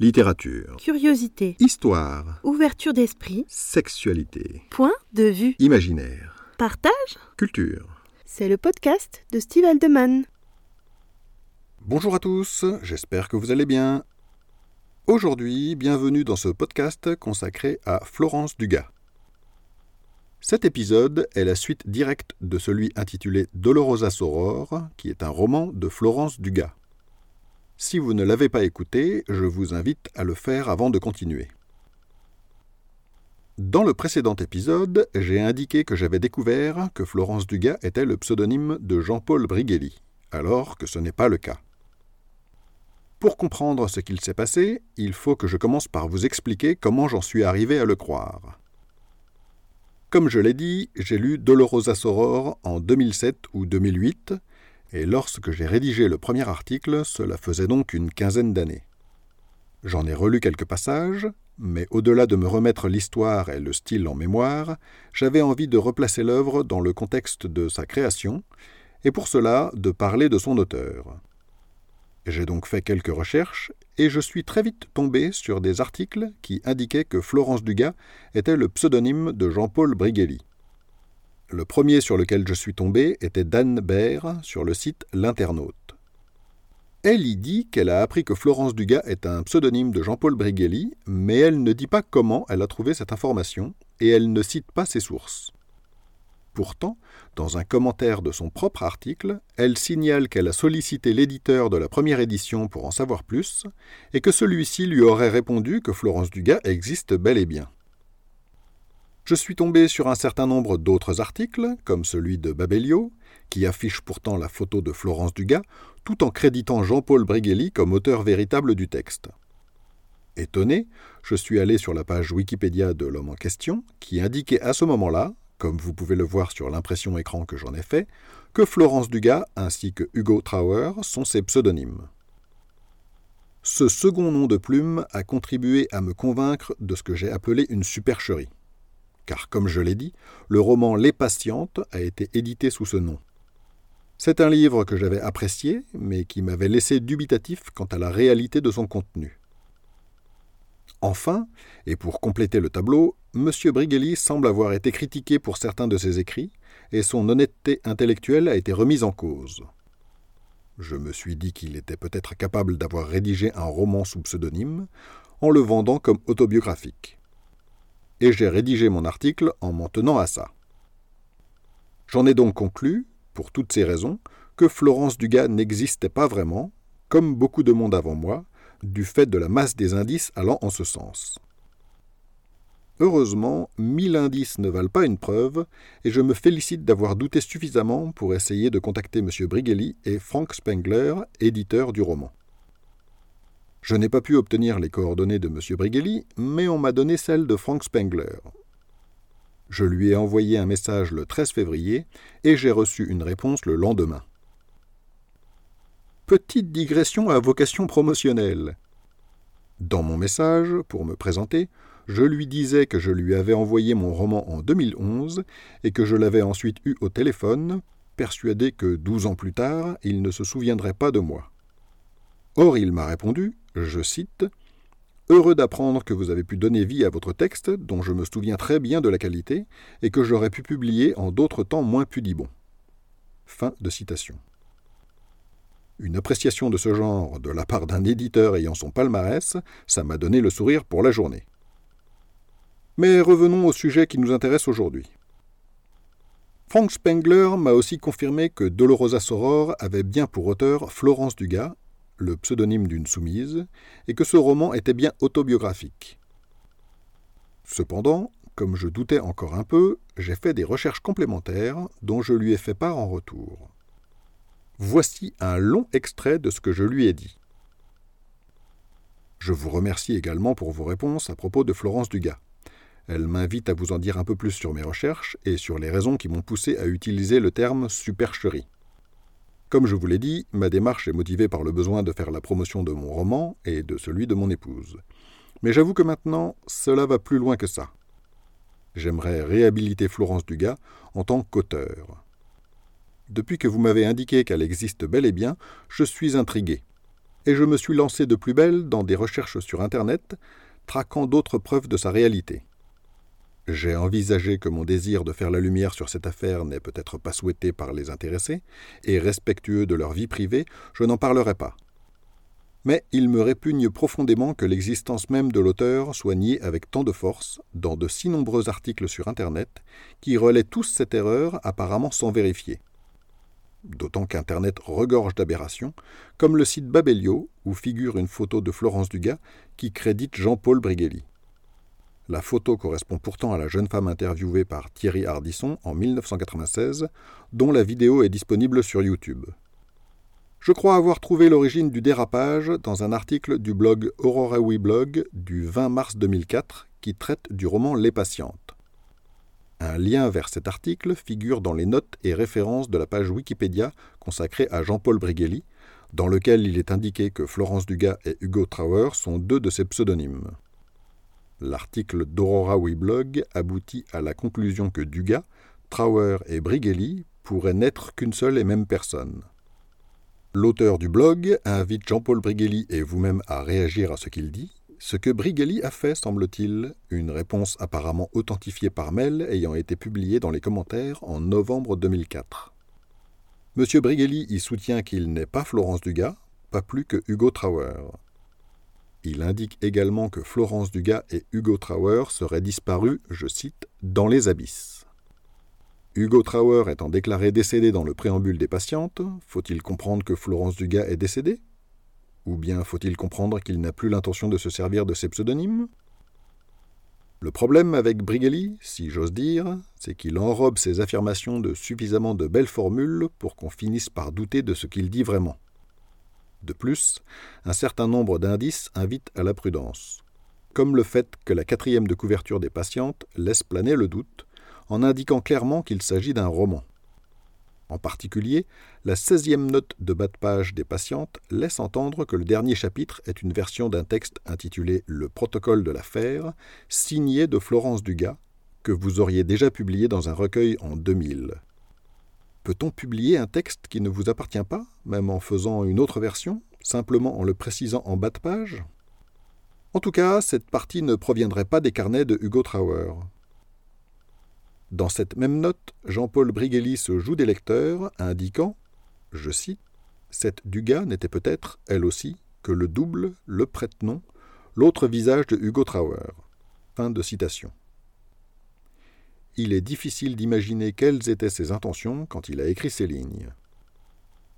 Littérature. Curiosité. Histoire. Ouverture d'esprit. Sexualité. Point de vue. Imaginaire. Partage. Culture. C'est le podcast de Steve Aldeman. Bonjour à tous, j'espère que vous allez bien. Aujourd'hui, bienvenue dans ce podcast consacré à Florence Dugas. Cet épisode est la suite directe de celui intitulé Dolorosa Soror, qui est un roman de Florence Dugas. Si vous ne l'avez pas écouté, je vous invite à le faire avant de continuer. Dans le précédent épisode, j'ai indiqué que j'avais découvert que Florence Dugas était le pseudonyme de Jean-Paul Brigelli, alors que ce n'est pas le cas. Pour comprendre ce qu'il s'est passé, il faut que je commence par vous expliquer comment j'en suis arrivé à le croire. Comme je l'ai dit, j'ai lu Dolorosa Soror en 2007 ou 2008, et lorsque j'ai rédigé le premier article, cela faisait donc une quinzaine d'années. J'en ai relu quelques passages, mais au-delà de me remettre l'histoire et le style en mémoire, j'avais envie de replacer l'œuvre dans le contexte de sa création, et pour cela de parler de son auteur. J'ai donc fait quelques recherches, et je suis très vite tombé sur des articles qui indiquaient que Florence Dugas était le pseudonyme de Jean-Paul Brigelli. Le premier sur lequel je suis tombé était d'Anne Baer sur le site L'Internaute. Elle y dit qu'elle a appris que Florence Dugas est un pseudonyme de Jean-Paul Brigelli, mais elle ne dit pas comment elle a trouvé cette information et elle ne cite pas ses sources. Pourtant, dans un commentaire de son propre article, elle signale qu'elle a sollicité l'éditeur de la première édition pour en savoir plus, et que celui-ci lui aurait répondu que Florence Dugas existe bel et bien. Je suis tombé sur un certain nombre d'autres articles, comme celui de Babelio, qui affiche pourtant la photo de Florence Dugas, tout en créditant Jean-Paul Brigelli comme auteur véritable du texte. Étonné, je suis allé sur la page Wikipédia de l'homme en question, qui indiquait à ce moment-là, comme vous pouvez le voir sur l'impression écran que j'en ai fait, que Florence Dugas ainsi que Hugo Trauer sont ses pseudonymes. Ce second nom de plume a contribué à me convaincre de ce que j'ai appelé une supercherie car comme je l'ai dit, le roman Les Patientes a été édité sous ce nom. C'est un livre que j'avais apprécié, mais qui m'avait laissé dubitatif quant à la réalité de son contenu. Enfin, et pour compléter le tableau, M. Brigelli semble avoir été critiqué pour certains de ses écrits, et son honnêteté intellectuelle a été remise en cause. Je me suis dit qu'il était peut-être capable d'avoir rédigé un roman sous pseudonyme, en le vendant comme autobiographique et j'ai rédigé mon article en m'en tenant à ça. J'en ai donc conclu, pour toutes ces raisons, que Florence Dugas n'existait pas vraiment, comme beaucoup de monde avant moi, du fait de la masse des indices allant en ce sens. Heureusement, mille indices ne valent pas une preuve, et je me félicite d'avoir douté suffisamment pour essayer de contacter M. Brigelli et Frank Spengler, éditeur du roman. Je n'ai pas pu obtenir les coordonnées de M. Brigelli, mais on m'a donné celles de Frank Spengler. Je lui ai envoyé un message le 13 février et j'ai reçu une réponse le lendemain. Petite digression à vocation promotionnelle. Dans mon message, pour me présenter, je lui disais que je lui avais envoyé mon roman en 2011 et que je l'avais ensuite eu au téléphone, persuadé que douze ans plus tard, il ne se souviendrait pas de moi. Or, il m'a répondu je cite, Heureux d'apprendre que vous avez pu donner vie à votre texte, dont je me souviens très bien de la qualité, et que j'aurais pu publier en d'autres temps moins pudibons. Fin de citation. Une appréciation de ce genre de la part d'un éditeur ayant son palmarès, ça m'a donné le sourire pour la journée. Mais revenons au sujet qui nous intéresse aujourd'hui. Frank Spengler m'a aussi confirmé que Dolorosa Soror avait bien pour auteur Florence Dugas, le pseudonyme d'une soumise, et que ce roman était bien autobiographique. Cependant, comme je doutais encore un peu, j'ai fait des recherches complémentaires dont je lui ai fait part en retour. Voici un long extrait de ce que je lui ai dit. Je vous remercie également pour vos réponses à propos de Florence Dugas. Elle m'invite à vous en dire un peu plus sur mes recherches et sur les raisons qui m'ont poussé à utiliser le terme supercherie. Comme je vous l'ai dit, ma démarche est motivée par le besoin de faire la promotion de mon roman et de celui de mon épouse. Mais j'avoue que maintenant, cela va plus loin que ça. J'aimerais réhabiliter Florence Dugas en tant qu'auteur. Depuis que vous m'avez indiqué qu'elle existe bel et bien, je suis intrigué. et je me suis lancé de plus belle dans des recherches sur Internet, traquant d'autres preuves de sa réalité. J'ai envisagé que mon désir de faire la lumière sur cette affaire n'est peut-être pas souhaité par les intéressés, et respectueux de leur vie privée, je n'en parlerai pas. Mais il me répugne profondément que l'existence même de l'auteur soit niée avec tant de force dans de si nombreux articles sur Internet qui relaient tous cette erreur apparemment sans vérifier. D'autant qu'Internet regorge d'aberrations, comme le site Babelio, où figure une photo de Florence Dugas qui crédite Jean-Paul Brighelli. La photo correspond pourtant à la jeune femme interviewée par Thierry Hardisson en 1996, dont la vidéo est disponible sur YouTube. Je crois avoir trouvé l'origine du dérapage dans un article du blog Aurora Blog du 20 mars 2004 qui traite du roman Les Patientes. Un lien vers cet article figure dans les notes et références de la page Wikipédia consacrée à Jean-Paul Brighelli, dans lequel il est indiqué que Florence Dugas et Hugo Trauer sont deux de ses pseudonymes. L'article d'Aurora Blog aboutit à la conclusion que Dugas, Trauer et Brighelli pourraient n'être qu'une seule et même personne. L'auteur du blog invite Jean-Paul Brighelli et vous-même à réagir à ce qu'il dit. Ce que Brighelli a fait, semble-t-il, une réponse apparemment authentifiée par mail ayant été publiée dans les commentaires en novembre 2004. Monsieur Brighelli y soutient qu'il n'est pas Florence Dugas, pas plus que Hugo Trauer. Il indique également que Florence Dugas et Hugo Trauer seraient disparus, je cite, dans les abysses. Hugo Trauer étant déclaré décédé dans le préambule des patientes, faut-il comprendre que Florence Dugas est décédée? Ou bien faut-il comprendre qu'il n'a plus l'intention de se servir de ses pseudonymes? Le problème avec Brighelli, si j'ose dire, c'est qu'il enrobe ses affirmations de suffisamment de belles formules pour qu'on finisse par douter de ce qu'il dit vraiment. De plus, un certain nombre d'indices invitent à la prudence, comme le fait que la quatrième de couverture des patientes laisse planer le doute, en indiquant clairement qu'il s'agit d'un roman. En particulier, la 16e note de bas de page des patientes laisse entendre que le dernier chapitre est une version d'un texte intitulé Le protocole de l'affaire, signé de Florence Dugas, que vous auriez déjà publié dans un recueil en 2000. Peut-on publier un texte qui ne vous appartient pas, même en faisant une autre version, simplement en le précisant en bas de page? En tout cas, cette partie ne proviendrait pas des carnets de Hugo Trauer. Dans cette même note, Jean-Paul Brighelli se joue des lecteurs, indiquant, je cite, Cette Dugas n'était peut-être, elle aussi, que le double, le prête-nom, l'autre visage de Hugo Trauer. Fin de citation. Il est difficile d'imaginer quelles étaient ses intentions quand il a écrit ces lignes.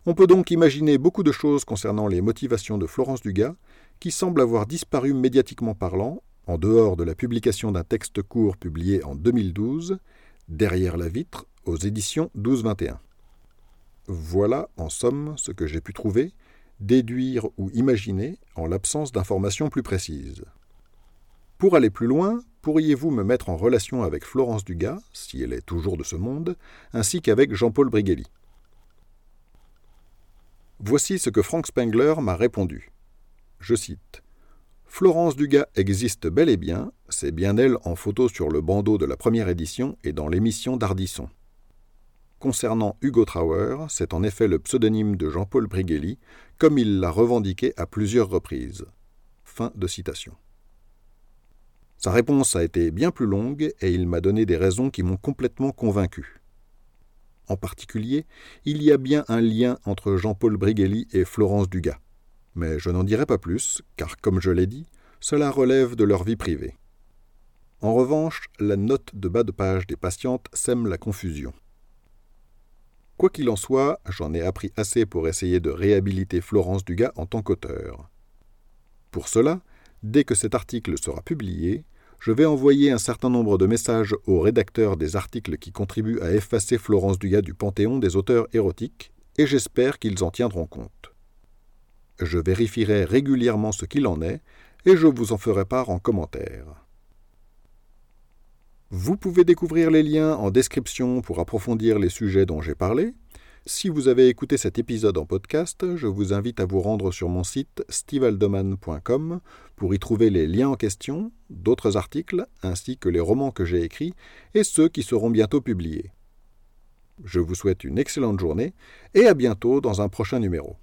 On peut donc imaginer beaucoup de choses concernant les motivations de Florence Dugas, qui semble avoir disparu médiatiquement parlant, en dehors de la publication d'un texte court publié en 2012, Derrière la vitre, aux éditions 1221. Voilà, en somme, ce que j'ai pu trouver, déduire ou imaginer en l'absence d'informations plus précises. Pour aller plus loin, pourriez-vous me mettre en relation avec Florence Dugas, si elle est toujours de ce monde, ainsi qu'avec Jean-Paul Brighelli Voici ce que Frank Spengler m'a répondu. Je cite Florence Dugas existe bel et bien, c'est bien elle en photo sur le bandeau de la première édition et dans l'émission d'Ardisson. Concernant Hugo Trauer, c'est en effet le pseudonyme de Jean-Paul Brighelli, comme il l'a revendiqué à plusieurs reprises. Fin de citation. Sa réponse a été bien plus longue et il m'a donné des raisons qui m'ont complètement convaincu. En particulier, il y a bien un lien entre Jean-Paul Brighelli et Florence Dugas. Mais je n'en dirai pas plus, car comme je l'ai dit, cela relève de leur vie privée. En revanche, la note de bas de page des patientes sème la confusion. Quoi qu'il en soit, j'en ai appris assez pour essayer de réhabiliter Florence Dugas en tant qu'auteur. Pour cela, dès que cet article sera publié, je vais envoyer un certain nombre de messages aux rédacteurs des articles qui contribuent à effacer Florence Dugas du panthéon des auteurs érotiques, et j'espère qu'ils en tiendront compte. Je vérifierai régulièrement ce qu'il en est et je vous en ferai part en commentaire. Vous pouvez découvrir les liens en description pour approfondir les sujets dont j'ai parlé. Si vous avez écouté cet épisode en podcast, je vous invite à vous rendre sur mon site stevaldeman.com pour y trouver les liens en question, d'autres articles, ainsi que les romans que j'ai écrits et ceux qui seront bientôt publiés. Je vous souhaite une excellente journée et à bientôt dans un prochain numéro.